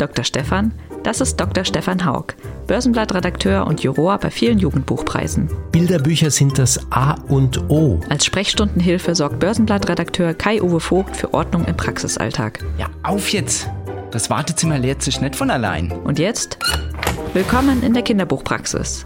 Dr. Stefan, das ist Dr. Stefan Haug, Börsenblattredakteur und Juror bei vielen Jugendbuchpreisen. Bilderbücher sind das A und O. Als Sprechstundenhilfe sorgt Börsenblattredakteur Kai-Uwe Vogt für Ordnung im Praxisalltag. Ja, auf jetzt! Das Wartezimmer leert sich nicht von allein. Und jetzt? Willkommen in der Kinderbuchpraxis.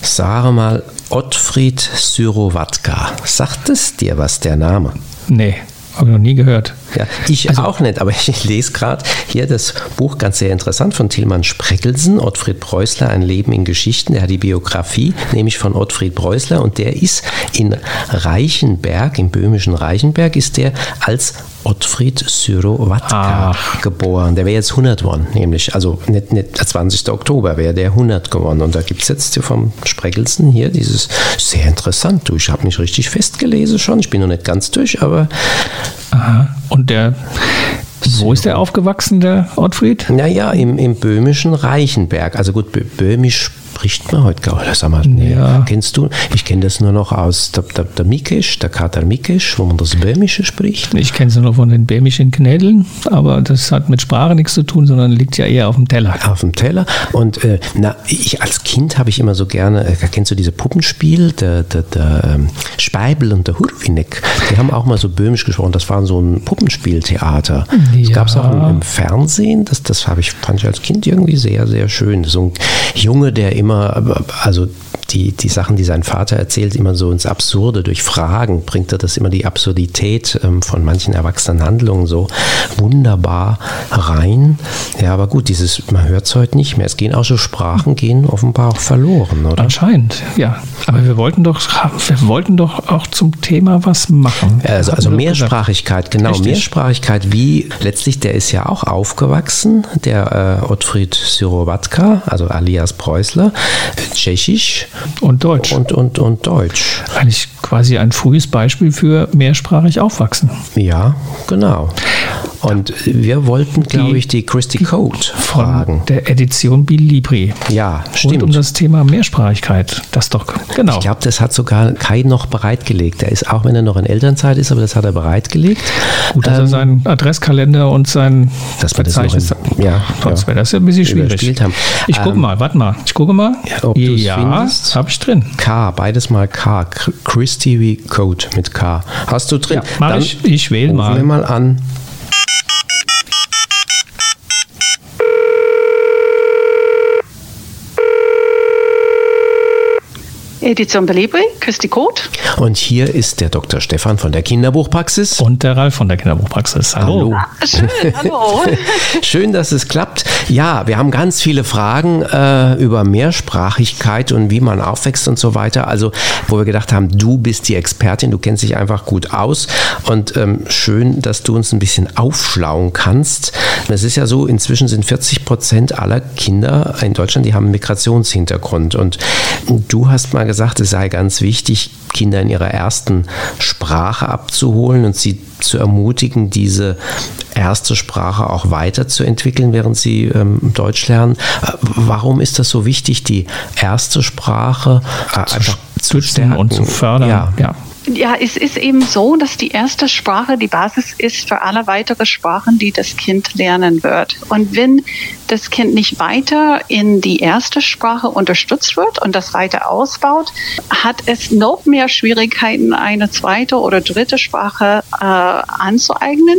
Sage mal, Ottfried Syrowatka. Sagt es dir was, der Name? Nee, habe ich noch nie gehört. Ja, ich also, auch nicht, aber ich lese gerade hier das Buch ganz sehr interessant von Tilman Spreckelsen, Ottfried Preußler, Ein Leben in Geschichten. Der hat die Biografie, nämlich von Ottfried Preußler und der ist in Reichenberg, im böhmischen Reichenberg, ist der als Ottfried Syrowatka geboren. Der wäre jetzt 100 geworden, nämlich, also nicht, nicht der 20. Oktober wäre der 100 geworden. Und da gibt es jetzt vom Spreckelsen hier dieses sehr interessant. Du, ich habe mich richtig festgelesen schon. Ich bin noch nicht ganz durch, aber. Aha. Und der wo ist der aufgewachsen, der Ottfried? Naja, im, im böhmischen Reichenberg. Also gut, böhmisch spricht man heute gar nicht. Mal, nee. ja. Kennst du? Ich kenne das nur noch aus der, der, der Mikesch, der Kater Mikesch, wo man das Böhmische spricht. Ich kenne es nur von den böhmischen Knädeln, aber das hat mit Sprache nichts zu tun, sondern liegt ja eher auf dem Teller. Auf dem Teller. Und äh, na, ich als Kind habe ich immer so gerne, äh, kennst du diese Puppenspiel, der, der, der ähm, Speibel und der Hurwinek, die haben auch mal so böhmisch gesprochen. Das war so ein Puppenspieltheater. Ja. Das gab es auch im, im, Fernsehen. Das, das habe ich, fand ich als Kind irgendwie sehr, sehr schön. So ein Junge, der immer also die, die Sachen, die sein Vater erzählt, immer so ins Absurde. Durch Fragen bringt er das immer die Absurdität ähm, von manchen erwachsenen Handlungen so wunderbar rein. Ja, aber gut, dieses, man hört es heute nicht mehr. Es gehen auch so Sprachen, gehen offenbar auch verloren, oder? Anscheinend, ja. Aber wir wollten doch, wir wollten doch auch zum Thema was machen. Also, also Mehrsprachigkeit, genau. Richtig. Mehrsprachigkeit, wie letztlich, der ist ja auch aufgewachsen, der äh, Ottfried Syrowatka, also alias Preußler, Tschechisch, und Deutsch. Und, und, und Deutsch. Eigentlich quasi ein frühes Beispiel für mehrsprachig aufwachsen. Ja, genau. Und wir wollten, glaube ich, die Christy Code fragen. der Edition Bilibri. Ja, stimmt. Und um das Thema Mehrsprachigkeit. Das doch, genau. Ich glaube, das hat sogar Kai noch bereitgelegt. Er ist, auch wenn er noch in Elternzeit ist, aber das hat er bereitgelegt. Gut, dass ähm, er seinen Adresskalender und sein das Verzeichnis hat. Ja, sonst ja. wäre das ja ein bisschen schwierig. Haben. Ich gucke ähm, mal, warte mal. Ich gucke mal. Ja, ob ja habe ich drin. K, beides mal K. Christy Code mit K. Hast du drin? Ja, mach Dann ich. Ich wähle mal. wir mal an. Edition Belibri, Christi Code. Und hier ist der Dr. Stefan von der Kinderbuchpraxis. Und der Ralf von der Kinderbuchpraxis. Hallo. hallo. Schön, hallo. Schön, dass es klappt. Ja, wir haben ganz viele Fragen äh, über Mehrsprachigkeit und wie man aufwächst und so weiter. Also, wo wir gedacht haben, du bist die Expertin, du kennst dich einfach gut aus. Und ähm, schön, dass du uns ein bisschen aufschlauen kannst. Es ist ja so, inzwischen sind 40 Prozent aller Kinder in Deutschland, die haben einen Migrationshintergrund. Und du hast mal gesagt, es sei ganz wichtig, Kinder in ihrer ersten Sprache abzuholen und sie zu ermutigen, diese erste Sprache auch weiterzuentwickeln, während sie ähm, Deutsch lernen. Äh, warum ist das so wichtig, die erste Sprache äh, einfach zu stärken und zu fördern? Ja. ja. Ja, es ist eben so, dass die erste Sprache die Basis ist für alle weitere Sprachen, die das Kind lernen wird. Und wenn das Kind nicht weiter in die erste Sprache unterstützt wird und das weiter ausbaut, hat es noch mehr Schwierigkeiten, eine zweite oder dritte Sprache äh, anzueignen,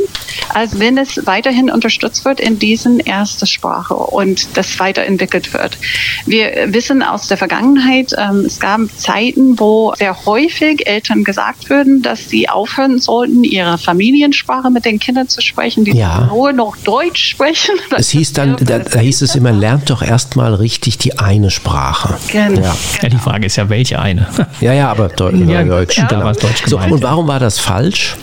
als wenn es weiterhin unterstützt wird in diesen erste Sprache und das weiterentwickelt wird. Wir wissen aus der Vergangenheit, ähm, es gab Zeiten, wo sehr häufig Eltern gesagt würden, dass sie aufhören sollten, ihre Familiensprache mit den Kindern zu sprechen, die ja. nur noch Deutsch sprechen. Es hieß dann, da, da hieß es immer, lernt doch erstmal richtig die eine Sprache. Genau. Ja. ja. die Frage ist ja, welche eine? Ja, ja, aber Deu ja, Deutsch. Ja. Da war Deutsch gemeint. So, und warum war das falsch?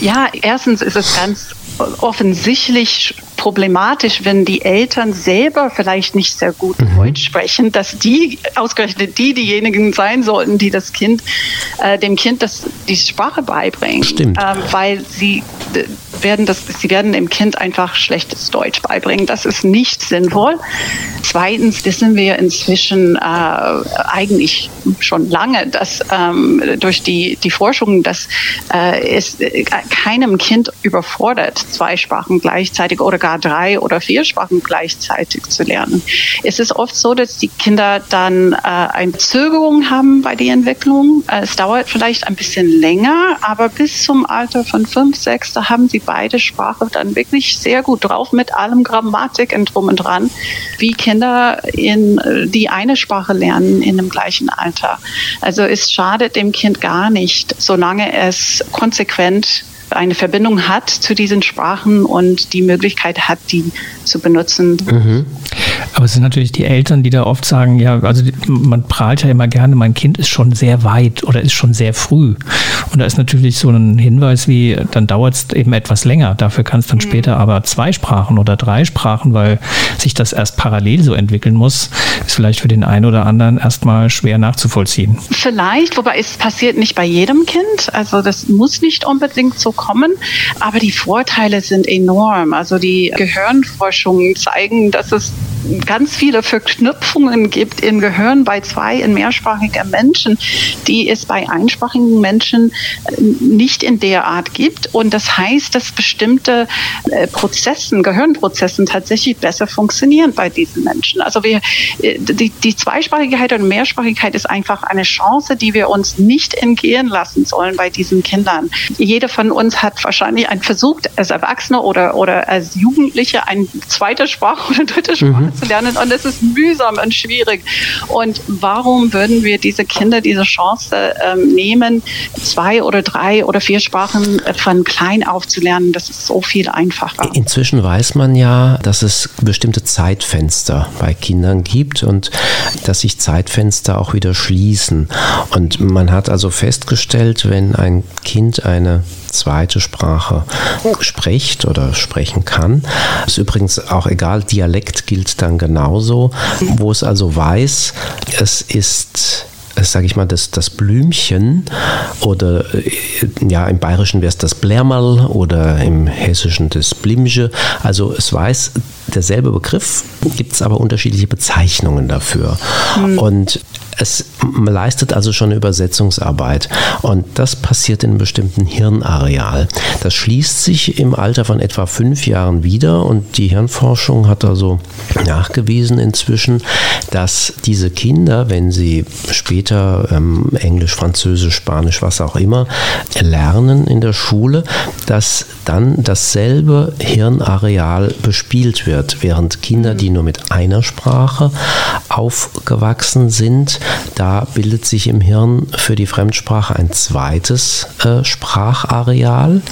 Ja, erstens ist es ganz offensichtlich problematisch, wenn die Eltern selber vielleicht nicht sehr gut mhm. Deutsch sprechen, dass die ausgerechnet die diejenigen sein sollten, die das Kind, äh, dem Kind das, die Sprache beibringen. Stimmt. Ähm, weil sie werden das, sie werden dem Kind einfach schlechtes Deutsch beibringen. Das ist nicht sinnvoll. Zweitens wissen wir inzwischen äh, eigentlich schon lange, dass ähm, durch die, die Forschung, dass äh, es äh, keinem Kind überfordert, zwei Sprachen gleichzeitig oder gar drei oder vier Sprachen gleichzeitig zu lernen. Es ist oft so, dass die Kinder dann äh, eine Zögerung haben bei der Entwicklung. Äh, es dauert vielleicht ein bisschen länger, aber bis zum Alter von fünf, sechs, da haben sie beide Sprache dann wirklich sehr gut drauf mit allem Grammatik und drum und dran, wie Kinder in äh, die eine Sprache lernen in dem gleichen Alter. Also es schadet dem Kind gar nicht, solange es konsequent eine Verbindung hat zu diesen Sprachen und die Möglichkeit hat, die zu benutzen. Mhm. Aber es sind natürlich die Eltern, die da oft sagen, ja, also man prahlt ja immer gerne, mein Kind ist schon sehr weit oder ist schon sehr früh. Und da ist natürlich so ein Hinweis wie, dann dauert es eben etwas länger. Dafür kann es dann mhm. später aber zwei Sprachen oder drei Sprachen, weil sich das erst parallel so entwickeln muss, ist vielleicht für den einen oder anderen erstmal schwer nachzuvollziehen. Vielleicht, wobei es passiert nicht bei jedem Kind. Also das muss nicht unbedingt so kommen, aber die Vorteile sind enorm. Also die Gehirnforschungen zeigen, dass es ganz viele Verknüpfungen gibt im Gehirn bei zwei in mehrsprachigen Menschen, die es bei einsprachigen Menschen äh, nicht in der Art gibt. Und das heißt, dass bestimmte äh, Prozessen, Gehirnprozessen tatsächlich besser funktionieren bei diesen Menschen. Also wir, äh, die, die Zweisprachigkeit und Mehrsprachigkeit ist einfach eine Chance, die wir uns nicht entgehen lassen sollen bei diesen Kindern. Jeder von uns hat wahrscheinlich einen versucht, als Erwachsener oder, oder als Jugendliche eine zweite Sprache oder dritte Sprache mhm zu lernen und es ist mühsam und schwierig. Und warum würden wir diese Kinder diese Chance ähm, nehmen, zwei oder drei oder vier Sprachen von klein auf zu lernen? Das ist so viel einfacher. Inzwischen weiß man ja, dass es bestimmte Zeitfenster bei Kindern gibt und dass sich Zeitfenster auch wieder schließen. Und man hat also festgestellt, wenn ein Kind eine zweite Sprache spricht oder sprechen kann. Ist übrigens auch egal, Dialekt gilt dann genauso, wo es also weiß, es ist sage ich mal, das, das Blümchen oder äh, ja, im Bayerischen wäre es das Blärmal oder im Hessischen das Blimge. Also es weiß derselbe Begriff, gibt es aber unterschiedliche Bezeichnungen dafür. Mhm. Und es leistet also schon Übersetzungsarbeit und das passiert in einem bestimmten Hirnareal. Das schließt sich im Alter von etwa fünf Jahren wieder und die Hirnforschung hat also nachgewiesen inzwischen, dass diese Kinder, wenn sie später ähm, Englisch, Französisch, Spanisch, was auch immer, lernen in der Schule, dass dann dasselbe Hirnareal bespielt wird, während Kinder, die nur mit einer Sprache aufgewachsen sind, da bildet sich im Hirn für die Fremdsprache ein zweites äh, Sprachareal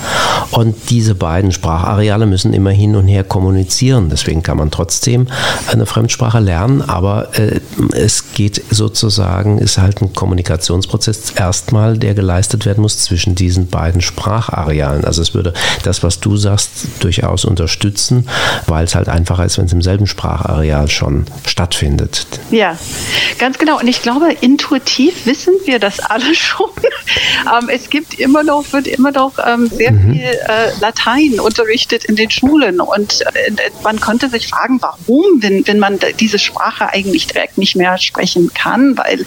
und diese beiden Sprachareale müssen immer hin und her kommunizieren. Deswegen kann man trotzdem eine Fremdsprache lernen, aber äh, es geht sozusagen, ist halt ein Kommunikationsprozess erstmal, der geleistet werden muss zwischen diesen beiden Spracharealen. Also es würde das, was du sagst, durchaus unterstützen, weil es halt einfacher ist, wenn es im selben Sprachareal schon stattfindet. Ja, ganz genau. Und ich glaube, intuitiv wissen wir das alle schon. ähm, es gibt immer noch, wird immer noch ähm, sehr mhm. viel äh, Latein unterrichtet in den Schulen. Und äh, man konnte sich fragen, warum, wenn, wenn man diese Sprache eigentlich direkt nicht mehr sprechen kann, weil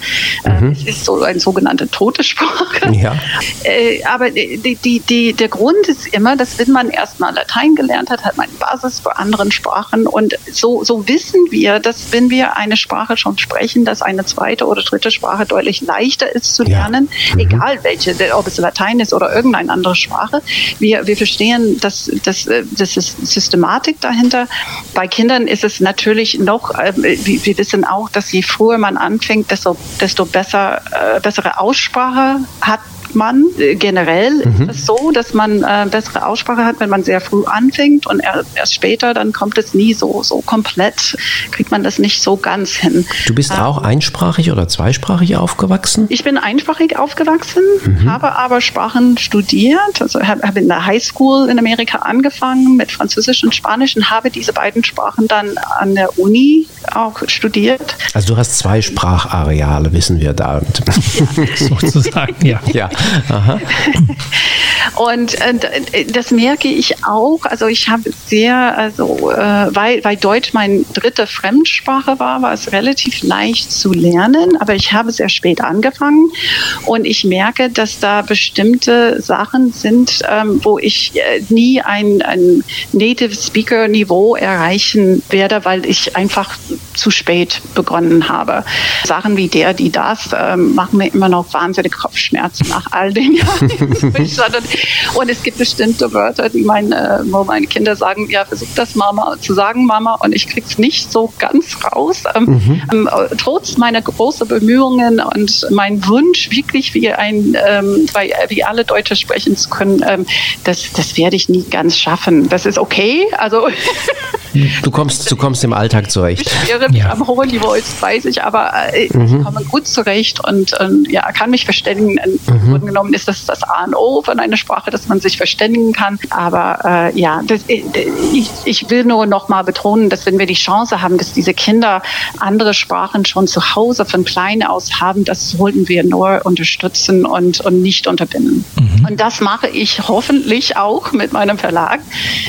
mhm. es ist so eine sogenannte tote Sprache. Ja. Äh, aber die, die, die, der Grund ist immer, dass wenn man erstmal Latein gelernt hat, hat man eine Basis für anderen Sprachen. Und so, so wissen wir, dass wenn wir eine Sprache schon sprechen, dass eine zweite oder dritte Sprache deutlich leichter ist zu lernen, ja. mhm. egal welche, ob es Latein ist oder irgendeine andere Sprache. Wir, wir verstehen, dass, dass, das ist Systematik dahinter. Bei Kindern ist es natürlich noch, äh, wir wissen auch, dass je früher man anfängt, desto, desto besser, äh, bessere Aussprache hat man. Äh, generell mhm. ist es so, dass man äh, bessere Aussprache hat, wenn man sehr früh anfängt und erst später dann kommt es nie so, so komplett, kriegt man das nicht so ganz hin. Du bist ähm, auch einsprachig oder zweisprachig aufgewachsen? Ich bin einsprachig aufgewachsen, mhm. habe aber Sprachen studiert, also habe hab in der Highschool in Amerika angefangen mit Französisch und Spanisch und habe diese beiden Sprachen dann an der Uni auch studiert. Also du hast zwei Sprachareale, wissen wir da. Ja. Sozusagen, ja. ja. Und äh, das merke ich auch. Also ich habe sehr, also äh, weil, weil Deutsch meine dritte Fremdsprache war, war es relativ leicht zu lernen, aber ich habe sehr spät angefangen und ich merke, dass da bestimmte Sachen sind, ähm, wo ich äh, nie ein, ein Native Speaker Niveau erreichen werde, weil ich einfach zu spät begonnen habe. Sachen wie der, die das, ähm, machen mir immer noch wahnsinnig Kopfschmerzen nach all den Jahren. und es gibt bestimmte Wörter, die meine, wo meine Kinder sagen, ja, versuch das Mama zu sagen, Mama, und ich krieg's nicht so ganz raus. Ähm, mhm. ähm, trotz meiner großen Bemühungen und mein Wunsch, wirklich wie ein, ähm, wie alle Deutsche sprechen zu können, ähm, das, das werde ich nie ganz schaffen. Das ist okay. Also Du kommst, du kommst im Alltag zurecht. Ich wäre ja. am hohen Niveau, das weiß ich, aber äh, mhm. ich komme gut zurecht und äh, ja, kann mich verständigen. Mhm. Grunde genommen ist das das A und O von einer Sprache, dass man sich verständigen kann. Aber äh, ja, das, äh, ich, ich will nur noch mal betonen, dass wenn wir die Chance haben, dass diese Kinder andere Sprachen schon zu Hause von klein aus haben, das sollten wir nur unterstützen und, und nicht unterbinden. Mhm. Und das mache ich hoffentlich auch mit meinem Verlag.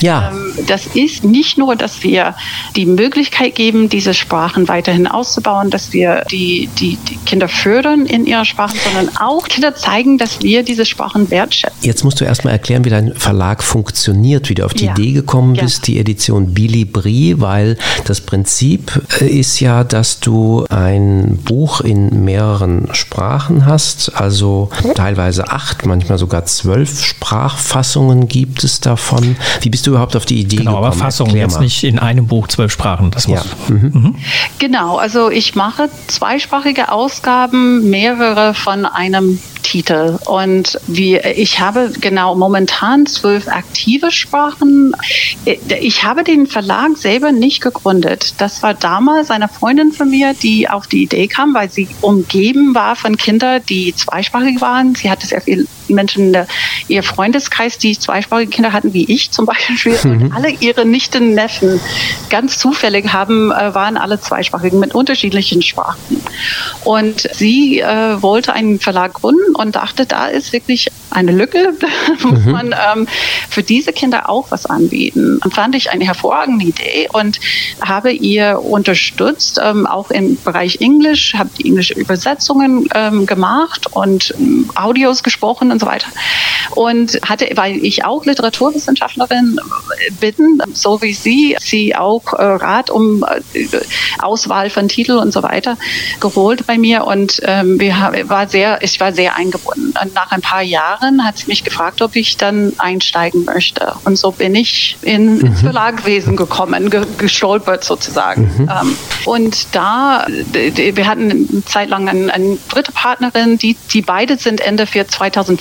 Ja. Ähm, das ist nicht nur das dass wir die Möglichkeit geben, diese Sprachen weiterhin auszubauen, dass wir die, die, die Kinder fördern in ihrer Sprache, sondern auch Kinder zeigen, dass wir diese Sprachen wertschätzen. Jetzt musst du erstmal erklären, wie dein Verlag funktioniert, wie du auf die ja. Idee gekommen bist, ja. die Edition Bilibri, weil das Prinzip äh, ist ja, dass du ein Buch in mehreren Sprachen hast, also teilweise acht, manchmal sogar zwölf Sprachfassungen gibt es davon. Wie bist du überhaupt auf die Idee genau, gekommen? Aber Fassungen jetzt nicht in einem Buch zwölf Sprachen. Das muss. Ja. Mhm. Mhm. Genau, also ich mache zweisprachige Ausgaben, mehrere von einem Titel. Und wie, ich habe genau momentan zwölf aktive Sprachen. Ich habe den Verlag selber nicht gegründet. Das war damals eine Freundin von mir, die auf die Idee kam, weil sie umgeben war von Kindern, die zweisprachig waren. Sie hatte sehr viele Menschen in ihr Freundeskreis, die zweisprachige Kinder hatten, wie ich zum Beispiel. Mhm. Und alle ihre Nichten, Neffen, ganz zufällig haben, äh, waren alle zweisprachig mit unterschiedlichen Sprachen. Und sie äh, wollte einen Verlag gründen und dachte, da ist wirklich eine Lücke. Da muss mhm. man ähm, für diese Kinder auch was anbieten. Und fand ich eine hervorragende Idee und habe ihr unterstützt, ähm, auch im Bereich Englisch, habe die englische Übersetzungen ähm, gemacht und ähm, Audios gesprochen und so weiter. Und hatte, weil ich auch Literaturwissenschaftlerin bin, so wie Sie, sie auch äh, Rat um äh, Auswahl von Titeln und so weiter geholt bei mir und ähm, wir war sehr, ich war sehr eingebunden. Und nach ein paar Jahren hat sie mich gefragt, ob ich dann einsteigen möchte. Und so bin ich in, mhm. ins Verlagwesen gekommen, ge gestolpert sozusagen. Mhm. Ähm, und da, wir hatten eine Zeit lang eine, eine dritte Partnerin, die, die beide sind Ende für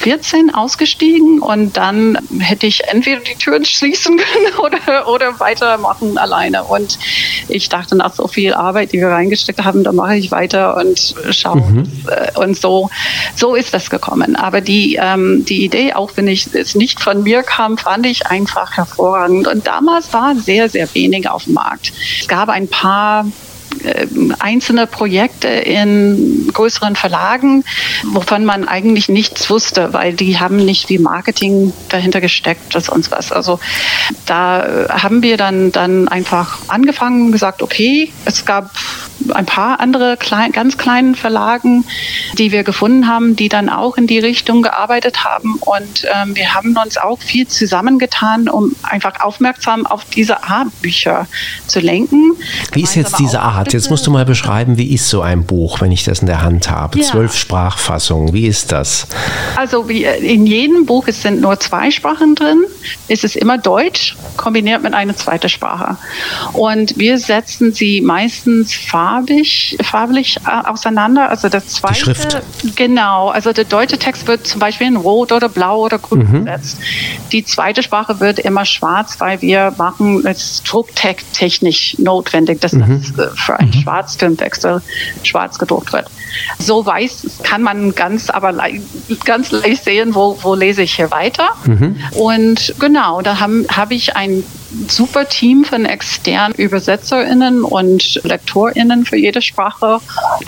2014 ausgestiegen und dann hätte ich entweder die Türen schließen können oder, oder weitermachen alleine. Und ich dachte, nach so viel Arbeit, die wir reingesteckt haben, da mache ich weiter und schaue. Mhm. Äh, und so, so ist das gekommen. Aber die, ähm, die Idee, auch wenn ich es nicht von mir kam, fand ich einfach hervorragend. Und damals war sehr, sehr wenig auf dem Markt. Es gab ein paar einzelne Projekte in größeren Verlagen, wovon man eigentlich nichts wusste, weil die haben nicht wie Marketing dahinter gesteckt oder sonst was. Also da haben wir dann, dann einfach angefangen und gesagt, okay, es gab ein paar andere klein, ganz kleinen Verlagen, die wir gefunden haben, die dann auch in die Richtung gearbeitet haben. Und ähm, wir haben uns auch viel zusammengetan, um einfach aufmerksam auf diese Art-Bücher zu lenken. Wie ist jetzt diese Art? Jetzt musst du mal beschreiben, wie ist so ein Buch, wenn ich das in der Hand habe? Ja. Zwölf Sprachfassungen, wie ist das? Also wie äh, in jedem Buch es sind nur zwei Sprachen drin. Es ist immer Deutsch kombiniert mit einer zweiten Sprache. Und wir setzen sie meistens farbig, farblich äh, auseinander. Also der zweite, Die Schrift. genau. Also der deutsche Text wird zum Beispiel in Rot oder Blau oder Grün Mhm. gesetzt. Die zweite Sprache wird immer schwarz, weil wir machen es drucktechnisch notwendig, dass Mhm. das äh, für einen Schwarzfilmwechsel schwarz gedruckt wird. So weiß kann man ganz, aber lei- ganz leicht sehen, wo, wo lese ich hier weiter. Mhm. Und genau, da habe hab ich ein super Team von externen ÜbersetzerInnen und LektorInnen für jede Sprache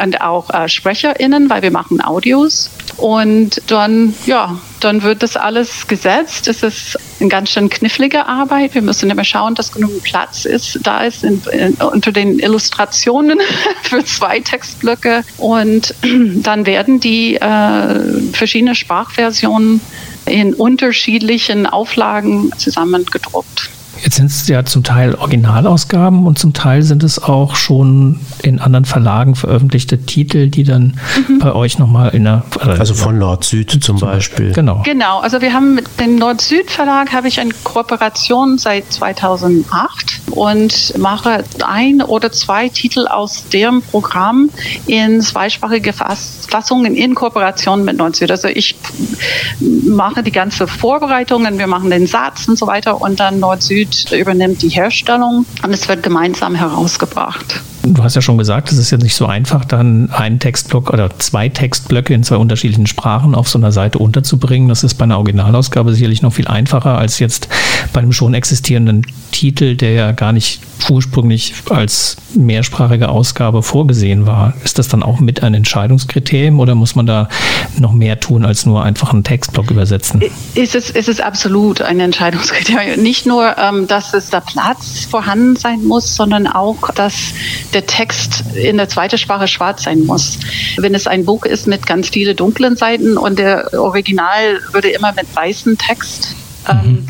und auch äh, SprecherInnen, weil wir machen Audios. Und dann, ja, dann wird das alles gesetzt. Es ist eine ganz schön knifflige Arbeit. Wir müssen immer schauen, dass genug Platz ist, da ist in, in, unter den Illustrationen für zwei Textblöcke. Und dann werden die äh, verschiedenen Sprachversionen in unterschiedlichen Auflagen zusammengedruckt. Jetzt sind es ja zum Teil Originalausgaben und zum Teil sind es auch schon in anderen Verlagen veröffentlichte Titel, die dann bei euch nochmal in der. Also von Nord-Süd zum Beispiel. Genau. Genau, also wir haben mit dem Nord-Süd-Verlag habe ich eine Kooperation seit 2008 und mache ein oder zwei Titel aus deren Programm in zweisprachige Fass Fassungen in Kooperation mit Nord-Süd. Also ich mache die ganze Vorbereitungen, wir machen den Satz und so weiter und dann Nord-Süd übernimmt die Herstellung und es wird gemeinsam herausgebracht. Du hast ja schon gesagt, es ist ja nicht so einfach, dann einen Textblock oder zwei Textblöcke in zwei unterschiedlichen Sprachen auf so einer Seite unterzubringen. Das ist bei einer Originalausgabe sicherlich noch viel einfacher als jetzt bei einem schon existierenden Titel, der ja gar nicht ursprünglich als mehrsprachige Ausgabe vorgesehen war. Ist das dann auch mit ein Entscheidungskriterium oder muss man da noch mehr tun, als nur einfach einen Textblock übersetzen? Ist es, ist es absolut ein Entscheidungskriterium. Nicht nur, ähm, dass es da Platz vorhanden sein muss, sondern auch, dass der Text in der zweiten Sprache schwarz sein muss. Wenn es ein Buch ist mit ganz vielen dunklen Seiten und der Original würde immer mit weißem Text ähm,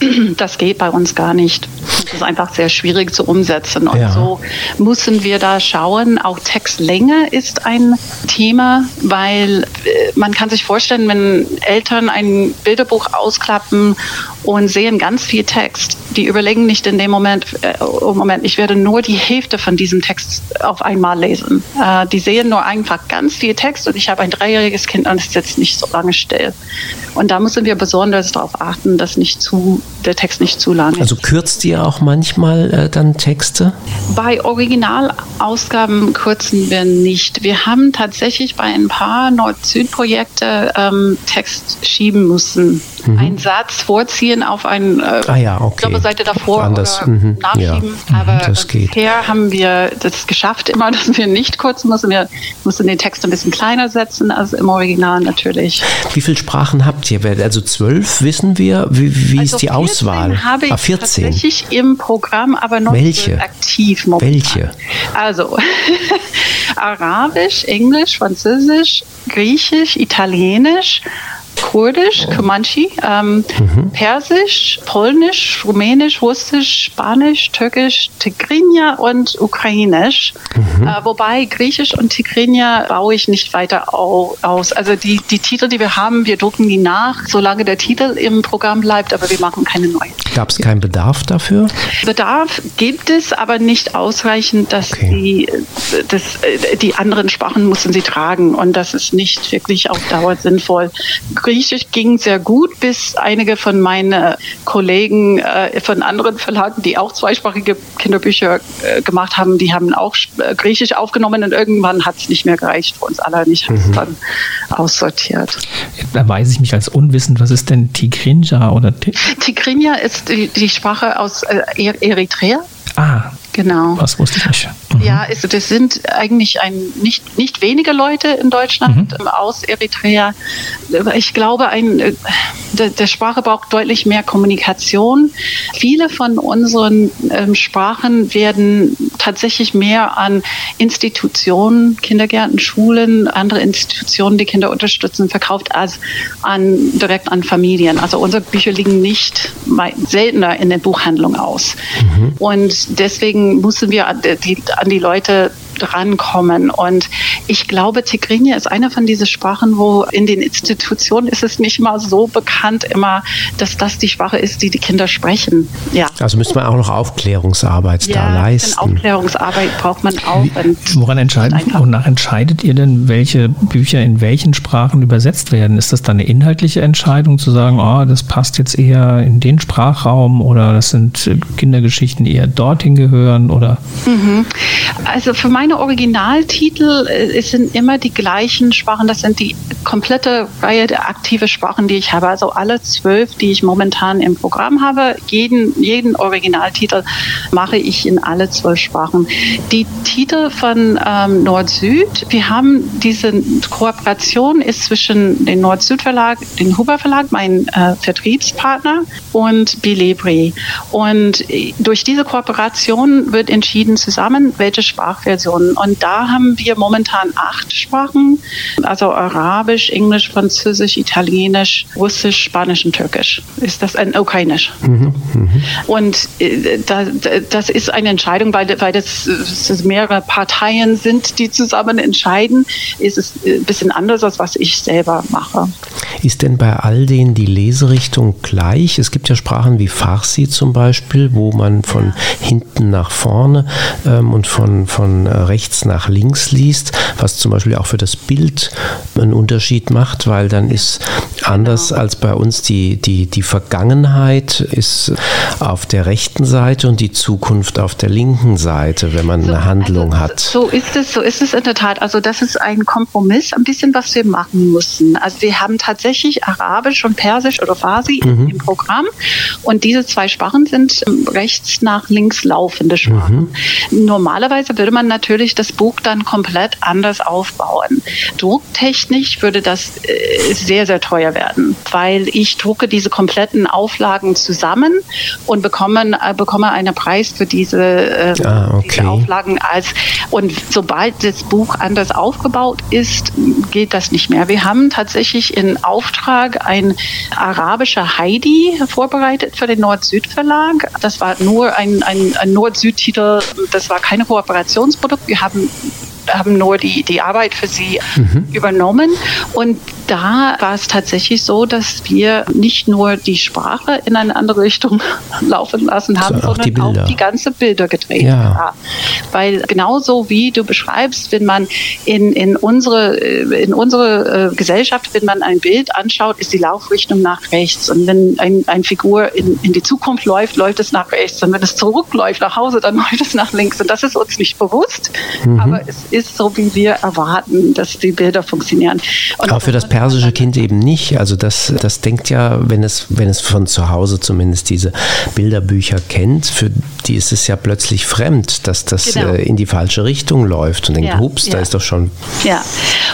das geht bei uns gar nicht. Das ist einfach sehr schwierig zu umsetzen. Und Ja. so müssen wir da schauen. Auch Textlänge ist ein Thema, weil äh, man kann sich vorstellen, wenn Eltern ein Bilderbuch ausklappen und sehen ganz viel Text, die überlegen nicht in dem Moment, äh, oh Moment, ich werde nur die Hälfte von diesem Text auf einmal lesen. Äh, die sehen nur einfach ganz viel Text und ich habe ein dreijähriges Kind und es sitzt nicht so lange still. Und da müssen wir besonders darauf achten, dass nicht zu, der Text nicht zu lang ist. Also kürzt ihr auch manchmal äh, dann Texte? Bei Originalausgaben kürzen wir nicht. Wir haben tatsächlich bei ein paar Nord-Süd-Projekte ähm, Text schieben müssen. Einen Satz vorziehen auf eine Mhm. Ah ja, okay. Doppelseite davor Anders, oder mhm, nachschieben. ja. Aber Das geht. bisher haben wir das geschafft, immer, dass wir nicht kürzen müssen. Wir müssen den Text ein bisschen kleiner setzen als im Original natürlich. Wie viele Sprachen habt ihr? Also zwölf wissen wir. Wie, wie Also ist die 14 Auswahl? Habe ich ah, 14. tatsächlich im Programm, aber noch Welche? aktiv momentan. Welche? Also Arabisch, Englisch, Französisch, Griechisch, Italienisch. Kurdisch, Comanche, ähm, Mhm. Persisch, Polnisch, Rumänisch, Russisch, Spanisch, Türkisch, Tigrinya und Ukrainisch. Mhm. Äh, wobei Griechisch und Tigrinya baue ich nicht weiter au aus. Also die, die Titel, die wir haben, wir drucken die nach, solange der Titel im Programm bleibt, aber wir machen keine neuen. Gab es keinen Bedarf dafür? Bedarf gibt es, aber nicht ausreichend, dass Okay. die, das, äh, die anderen Sprachen müssen sie tragen und das ist nicht wirklich auf Dauer sinnvoll. Griechisch ging sehr gut, bis einige von meinen Kollegen äh, von anderen Verlagen, die auch zweisprachige Kinderbücher äh, gemacht haben, die haben auch äh, Griechisch aufgenommen und irgendwann hat es nicht mehr gereicht für uns alle. Ich habe es dann aussortiert. Da weiß ich mich als unwissend, was ist denn Tigrinja oder Ti- Tigrinya ist die, die Sprache aus äh, Er- Eritrea. Ah, Genau. was wusste ich nicht. Ja, es, das sind eigentlich ein, nicht, nicht wenige Leute in Deutschland ähm, aus Eritrea. Ich glaube, ein, äh, der, der Sprache braucht deutlich mehr Kommunikation. Viele von unseren ähm, Sprachen werden tatsächlich mehr an Institutionen, Kindergärten, Schulen, andere Institutionen, die Kinder unterstützen, verkauft als an, direkt an Familien. Also unsere Bücher liegen nicht seltener in der Buchhandlung aus. Und deswegen müssen wir an die, an die Leute drankommen. Und ich glaube, Tigrinya ist eine von diesen Sprachen, wo in den Institutionen ist es nicht mal so bekannt immer, dass das die Sprache ist, die die Kinder sprechen. Ja. Also müsste man auch noch Aufklärungsarbeit ja, da leisten. Aufklärungsarbeit braucht man auch. Wie, woran entscheidet, wonach entscheidet ihr denn, welche Bücher in welchen Sprachen übersetzt werden? Ist das dann eine inhaltliche Entscheidung zu sagen, oh, das passt jetzt eher in den Sprachraum oder das sind Kindergeschichten, die eher dorthin gehören oder? Mhm. Also für meine Originaltitel äh, es sind immer die gleichen Sprachen. Das sind die komplette Reihe der aktiven Sprachen, die ich habe. Also alle zwölf, die ich momentan im Programm habe. Jeden, jeden Originaltitel mache ich in alle zwölf Sprachen. Die Titel von ähm, Nord-Süd, wir haben diese Kooperation ist zwischen dem Nord-Süd-Verlag, dem Huber Verlag, mein äh, Vertriebspartner und Bilibri. Und äh, durch diese Kooperation wird entschieden zusammen, welche Sprachversionen. Und da haben wir momentan acht Sprachen, also Arabisch, Englisch, Französisch, Italienisch, Russisch, Spanisch und Türkisch. Ist das ein Ukrainisch? Mhm, mhm. Und äh, da, das ist eine Entscheidung, weil, weil das, das mehrere Parteien sind, die zusammen entscheiden. Ist es ein bisschen anders, als was ich selber mache. Ist denn bei all denen die Leserichtung gleich? Es gibt ja Sprachen wie Farsi zum Beispiel, wo man von hinten nach vorne ähm, und von, von rechts nach links liest, was zum Beispiel auch für das Bild einen Unterschied macht, weil dann ist anders genau. als bei uns die, die, die Vergangenheit ist auf der rechten Seite und die Zukunft auf der linken Seite, wenn man so, eine Handlung also, hat. So ist es, so ist es in der Tat. Also das ist ein Kompromiss, ein bisschen was wir machen mussten. Also wir haben tatsächlich Arabisch und Persisch oder Farsi mhm. im Programm und diese zwei Sprachen sind rechts nach links laufende Sprachen. Mhm. Normalerweise würde man natürlich das Buch dann komplett anders aufbauen. Drucktechnisch würde das äh, sehr, sehr teuer werden, weil ich drucke diese kompletten Auflagen zusammen und bekomme, äh, bekomme einen Preis für diese, äh, ah, okay. diese Auflagen als und sobald das Buch anders aufgebaut ist, geht das nicht mehr. Wir haben tatsächlich in Auftrag ein arabischer Heidi vorbereitet für den Nord-Süd-Verlag. Das war nur ein, ein, ein Nord-Süd-Titel, das war kein Kooperationsprodukt. Wir haben haben nur die, die Arbeit für sie mhm. übernommen. Und da war es tatsächlich so, dass wir nicht nur die Sprache in eine andere Richtung laufen lassen haben, so, sondern auch die, auch die ganze Bilder gedreht ja. haben. Weil genauso wie du beschreibst, wenn man in, in unsere, äh, in unsere äh, Gesellschaft, wenn man ein Bild anschaut, ist die Laufrichtung nach rechts. Und wenn ein, eine Figur in, in die Zukunft läuft, läuft es nach rechts. Und wenn es zurückläuft nach Hause, dann läuft es nach links. Und das ist uns nicht bewusst. Mhm. Aber es ist so, wie wir erwarten, dass die Bilder funktionieren. Und Aber für das persische Kind eben nicht. Also das, das denkt ja, wenn es, wenn es von zu Hause zumindest diese Bilderbücher kennt, für die ist es ja plötzlich fremd, dass das genau. äh, in die falsche Richtung läuft und denkt, ja, hups, ja. da ist doch schon. Ja,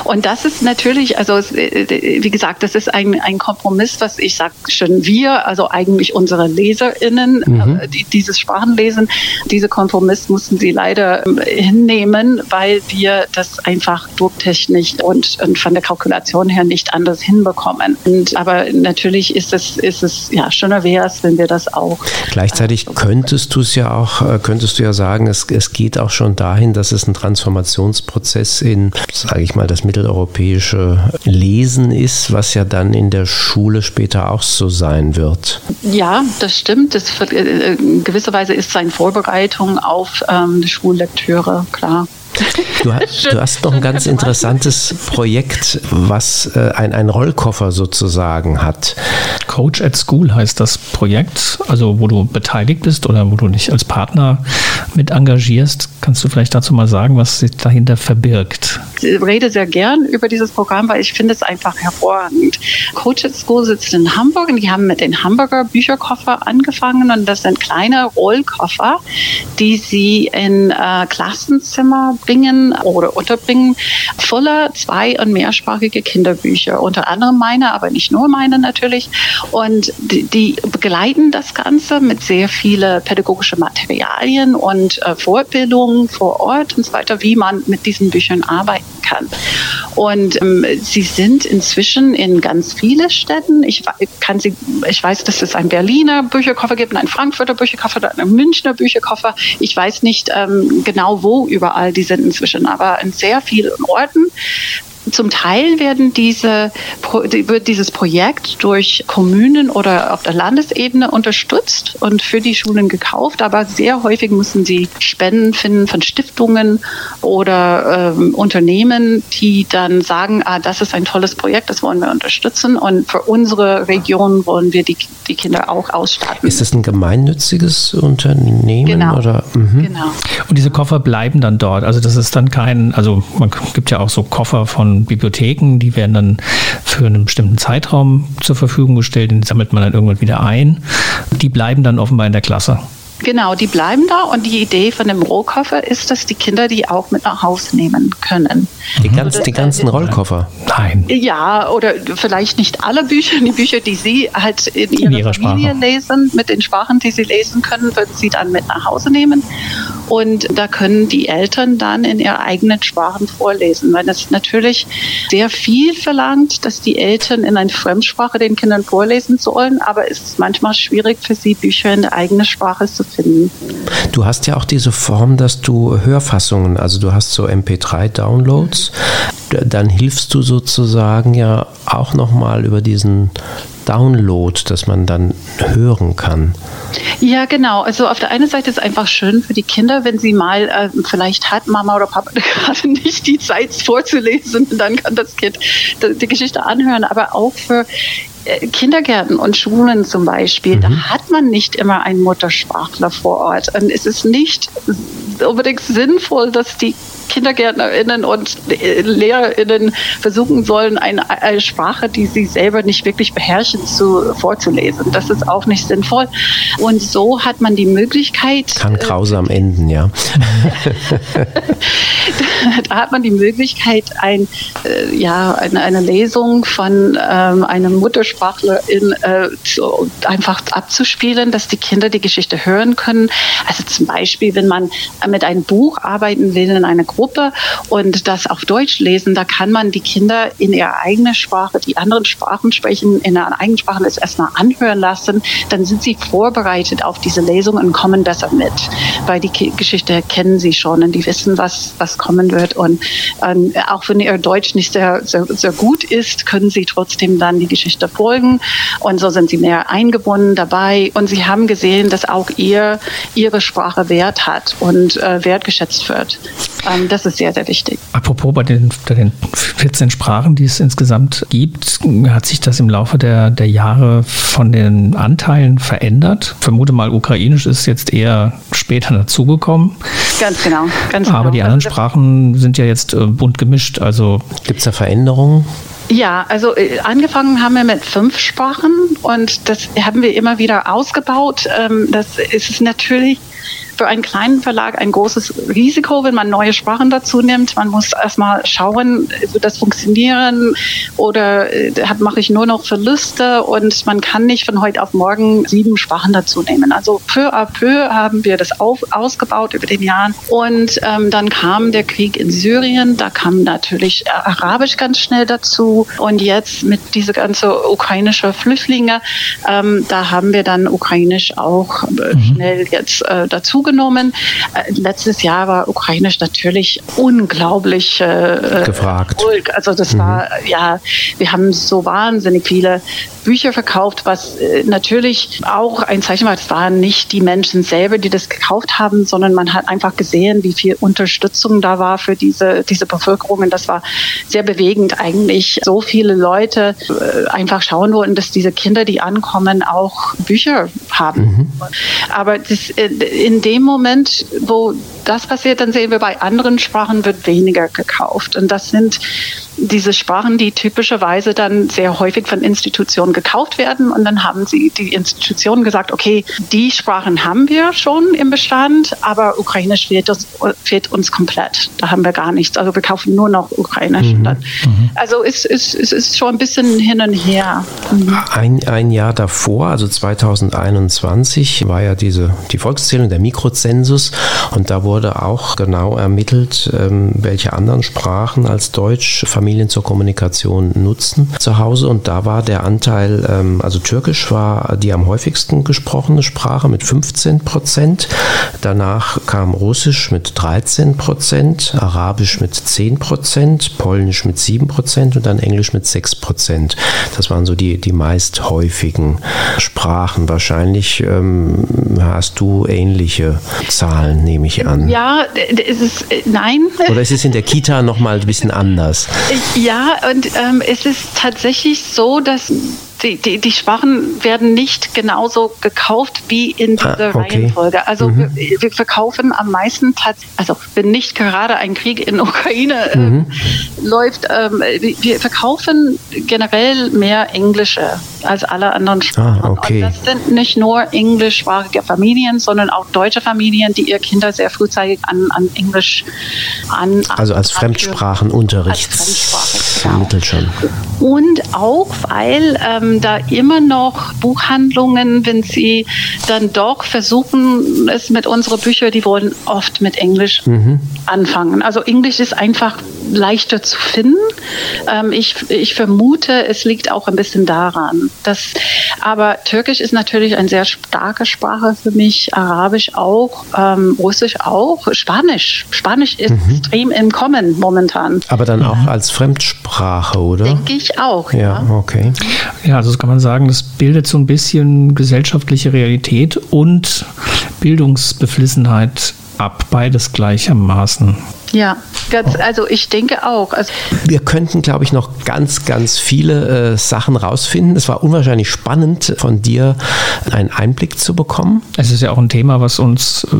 und das ist natürlich, also äh, wie gesagt, das ist ein, ein Kompromiss, was ich sage schon wir, also eigentlich unsere LeserInnen, mhm. Äh, die dieses Sprachenlesen, diese Kompromiss mussten sie leider ähm, hinnehmen, weil wir das einfach drucktechnisch und, und von der Kalkulation her nicht anders hinbekommen. Und, aber natürlich ist es, ist es ja schöner wäre es, wenn wir das auch. Gleichzeitig äh, könntest du es ja auch, äh, könntest du ja sagen, es, es geht auch schon dahin, dass es ein Transformationsprozess in, sage ich mal, das mitteleuropäische Lesen ist, was ja dann in der Schule später auch so sein wird. Ja, das stimmt. Das, äh, in gewisser Weise ist es eine Vorbereitung auf ähm, die Schullektüre, klar. Du, du, hast noch ein ganz interessantes Projekt, was äh, ein, ein Rollkoffer sozusagen hat. Coach at School heißt das Projekt, also wo du beteiligt bist oder wo du dich als Partner mit engagierst. Kannst du vielleicht dazu mal sagen, was sich dahinter verbirgt? Rede sehr gern über dieses Programm, weil ich finde es einfach hervorragend. Coach at School sitzt in Hamburg und die haben mit den Hamburger Bücherkoffer angefangen und das sind kleine Rollkoffer, die sie in äh, Klassenzimmer bringen oder unterbringen, voller zwei- und mehrsprachige Kinderbücher. Unter anderem meine, aber nicht nur meine natürlich. Und die, die begleiten das Ganze mit sehr vielen pädagogischen Materialien und äh, Fortbildungen vor Ort und so weiter, wie man mit diesen Büchern arbeiten kann. Und ähm, sie sind inzwischen in ganz viele Städten. Ich kann sie, ich weiß, dass es einen Berliner Bücherkoffer gibt, einen Frankfurter Bücherkoffer, einen Münchner Bücherkoffer. Ich weiß nicht ähm, genau, wo überall die sind inzwischen, aber in sehr vielen Orten. Zum Teil werden diese, wird dieses Projekt durch Kommunen oder auf der Landesebene unterstützt und für die Schulen gekauft, aber sehr häufig müssen sie Spenden finden von Stiftungen oder ähm, Unternehmen, die dann sagen, ah, das ist ein tolles Projekt, das wollen wir unterstützen und für unsere Region wollen wir die, die Kinder auch ausstatten. Ist das ein gemeinnütziges Unternehmen? Genau. Oder? Mhm. genau. Und diese Koffer bleiben dann dort. Also das ist dann kein, also man gibt ja auch so Koffer von Bibliotheken, die werden dann für einen bestimmten Zeitraum zur Verfügung gestellt, den sammelt man dann irgendwann wieder ein. Die bleiben dann offenbar in der Klasse. Genau, die bleiben da und die Idee von dem Rollkoffer ist, dass die Kinder die auch mit nach Hause nehmen können. Die, ganz, die ganzen Rollkoffer? Nein. Ja, oder vielleicht nicht alle Bücher, die Bücher, die Sie halt in, in ihrer, ihrer, Familie Sprache. lesen, mit den Sprachen, die Sie lesen können, würden Sie dann mit nach Hause nehmen. Und da können die Eltern dann in ihrer eigenen Sprachen vorlesen, weil das natürlich sehr viel verlangt, dass die Eltern in einer Fremdsprache den Kindern vorlesen sollen, aber es ist manchmal schwierig für sie, Bücher in der eigenen Sprache zu finden. Du hast ja auch diese Form, dass du Hörfassungen, also du hast so MP3-Downloads, dann hilfst du sozusagen ja auch nochmal über diesen Download, dass man dann hören kann. Ja, genau. Also auf der einen Seite ist es einfach schön für die Kinder, wenn sie mal, äh, vielleicht hat Mama oder Papa gerade nicht die Zeit vorzulesen, dann kann das Kind die Geschichte anhören, aber auch für Kindergärten und Schulen zum Beispiel, mhm. da hat man nicht immer einen Muttersprachler vor Ort. Und es ist nicht unbedingt sinnvoll, dass die KindergärtnerInnen und LehrerInnen versuchen sollen, eine, eine, Sprache, die sie selber nicht wirklich beherrschen, zu, vorzulesen. Das ist auch nicht sinnvoll. Und so hat man die Möglichkeit. Kann grausam äh, enden, ja. da hat man die Möglichkeit, ein, äh, ja, eine, eine Lesung von ähm, einem Muttersprachlerin äh, zu, einfach abzuspielen, dass die Kinder die Geschichte hören können. Also zum Beispiel, wenn man mit einem Buch arbeiten will in einer Gruppe und das auf Deutsch lesen, da kann man die Kinder in ihrer eigenen Sprache, die anderen Sprachen sprechen, in ihrer eigenen Sprache das erstmal anhören lassen. Dann sind sie vorbereitet auf diese Lesung und kommen besser mit, weil die Geschichte kennen sie schon und die wissen, was, was kommen wird. Und ähm, auch wenn ihr Deutsch nicht sehr, sehr, sehr gut ist, können sie trotzdem dann die Geschichte folgen. Und so sind sie mehr eingebunden dabei. Und sie haben gesehen, dass auch ihr, ihre Sprache Wert hat und äh, wertgeschätzt wird. Ähm, das ist sehr, sehr wichtig. Apropos bei den, bei den 14 Sprachen, die es insgesamt gibt, hat sich das im Laufe der, der Jahre von den Anteilen verändert? Ich vermute mal, Ukrainisch ist jetzt eher später dazugekommen. Ganz genau. Ganz Aber genau. die anderen Sprachen sind ja jetzt äh, bunt gemischt. Also Gibt es da Veränderungen? Ja, also äh, angefangen haben wir mit fünf Sprachen und das haben wir immer wieder ausgebaut. Ähm, das ist natürlich für einen kleinen Verlag ein großes Risiko, wenn man neue Sprachen dazu nimmt. Man muss erstmal schauen, wird das funktionieren oder äh, mache ich nur noch Verluste und man kann nicht von heute auf morgen sieben Sprachen dazu nehmen. Also peu à peu haben wir das auf, ausgebaut über den Jahren und ähm, dann kam der Krieg in Syrien, da kam natürlich Arabisch ganz schnell dazu und jetzt mit diese ganze ukrainische Flüchtlinge, ähm, da haben wir dann Ukrainisch auch äh, mhm. schnell jetzt äh, dazu zugenommen. Äh, letztes Jahr war Ukrainisch natürlich unglaublich äh, gefragt. Also das mhm. war, ja, wir haben so wahnsinnig viele Bücher verkauft, was äh, natürlich auch ein Zeichen war, es waren nicht die Menschen selber, die das gekauft haben, sondern man hat einfach gesehen, wie viel Unterstützung da war für diese, diese Bevölkerung. Und das war sehr bewegend eigentlich. So viele Leute äh, einfach schauen wollten, dass diese Kinder, die ankommen, auch Bücher haben. Mhm. Aber das, äh, in dem Moment, wo das passiert, dann sehen wir bei anderen Sprachen wird weniger gekauft. Und das sind diese Sprachen, die typischerweise dann sehr häufig von Institutionen gekauft werden. Und dann haben sie die Institutionen gesagt, okay, die Sprachen haben wir schon im Bestand, aber Ukrainisch fehlt uns, fehlt uns komplett. Da haben wir gar nichts. Also wir kaufen nur noch Ukrainisch. Mhm. Mhm. Also es, es, es ist schon ein bisschen hin und her. Mhm. Ein, ein Jahr davor, also 2021, war ja diese, die Volkszählung, der Mikrozensus. Und da wurde auch genau ermittelt, ähm, welche anderen Sprachen als Deutsch Familien zur Kommunikation nutzen zu Hause. Und da war der Anteil, ähm, also Türkisch war die am häufigsten gesprochene Sprache mit 15 Prozent. Danach kam Russisch mit 13 Prozent, Arabisch mit 10 Prozent, Polnisch mit 7 Prozent und dann Englisch mit 6 Prozent. Das waren so die, die meist häufigen Sprachen. Wahrscheinlich ähm, hast du ähnliche Zahlen, nehme ich an. Ja, es ist, äh, nein. Oder ist es in der Kita nochmal ein bisschen anders? Ja, und ähm, es ist tatsächlich so, dass die, die, die Sprachen werden nicht genauso gekauft wie in ah, dieser ah, okay. Reihenfolge. Also mhm. wir, wir, verkaufen am meisten, also wenn nicht gerade ein Krieg in Ukraine äh, mhm. läuft, ähm, wir verkaufen generell mehr Englische als alle anderen Sprachen. Ah, okay. Und das sind nicht nur englischsprachige Familien, sondern auch deutsche Familien, die ihre Kinder sehr frühzeitig an, an Englisch an. Also als Fremdsprachenunterricht vermittelt genau. schon. Und auch, weil ähm, da immer noch Buchhandlungen, wenn sie dann doch versuchen, es mit unseren Büchern, die wollen oft mit Englisch mhm. anfangen. Also Englisch ist einfach leichter zu finden. Ähm, ich, ich vermute, es liegt auch ein bisschen daran. Dass, aber Türkisch ist natürlich eine sehr starke Sprache für mich, Arabisch auch, ähm, Russisch auch, Spanisch. Spanisch ist mhm. extrem im Kommen momentan. Aber dann auch als Fremdsprache, oder? Denke ich auch. Ja, ja. okay. Ja, also kann man sagen, das bildet so ein bisschen gesellschaftliche Realität und Bildungsbeflissenheit ab, beides gleichermaßen. Ja, ganz, also ich denke auch. Also wir könnten, glaube ich, noch ganz, ganz viele äh, Sachen rausfinden. Es war unwahrscheinlich spannend, von dir einen Einblick zu bekommen. Es ist ja auch ein Thema, was uns äh,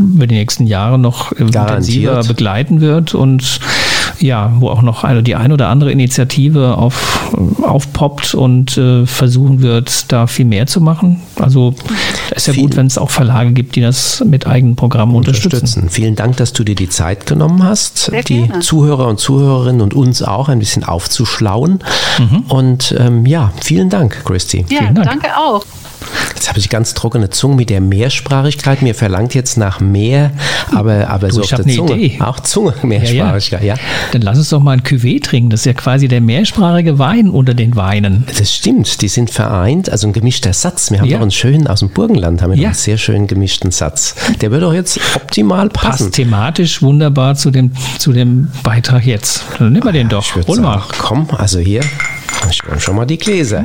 über die nächsten Jahre noch intensiver begleiten wird und ja, wo auch noch eine, die ein oder andere Initiative auf, aufpoppt und äh, versuchen wird, da viel mehr zu machen. Also es ist ja gut, wenn es auch Verlage gibt, die das mit eigenen Programmen unterstützen. unterstützen. Vielen Dank, dass du dir die Zeit genommen hast, Sehr die gerne. Zuhörer und Zuhörerinnen und uns auch ein bisschen aufzuschlauen. Mhm. Und ähm, ja, vielen Dank, Christy. Ja, vielen Dank. danke auch. Jetzt habe ich ganz trockene Zunge mit der Mehrsprachigkeit. Mir verlangt jetzt nach mehr, aber, aber du, so auf der Zunge. Idee. Auch Zunge, Mehrsprachigkeit, ja, ja. ja, Dann lass uns doch mal ein Cuvée trinken. Das ist ja quasi der mehrsprachige Wein unter den Weinen. Das stimmt, die sind vereint, also ein gemischter Satz. Wir haben ja. noch einen schönen, aus dem Burgenland haben wir ja. einen sehr schönen gemischten Satz. Der würde doch jetzt optimal passen. Passt thematisch wunderbar zu dem, zu dem Beitrag jetzt. Dann nehmen wir den doch. Hol mal. Komm, also hier, schon mal die Gläser.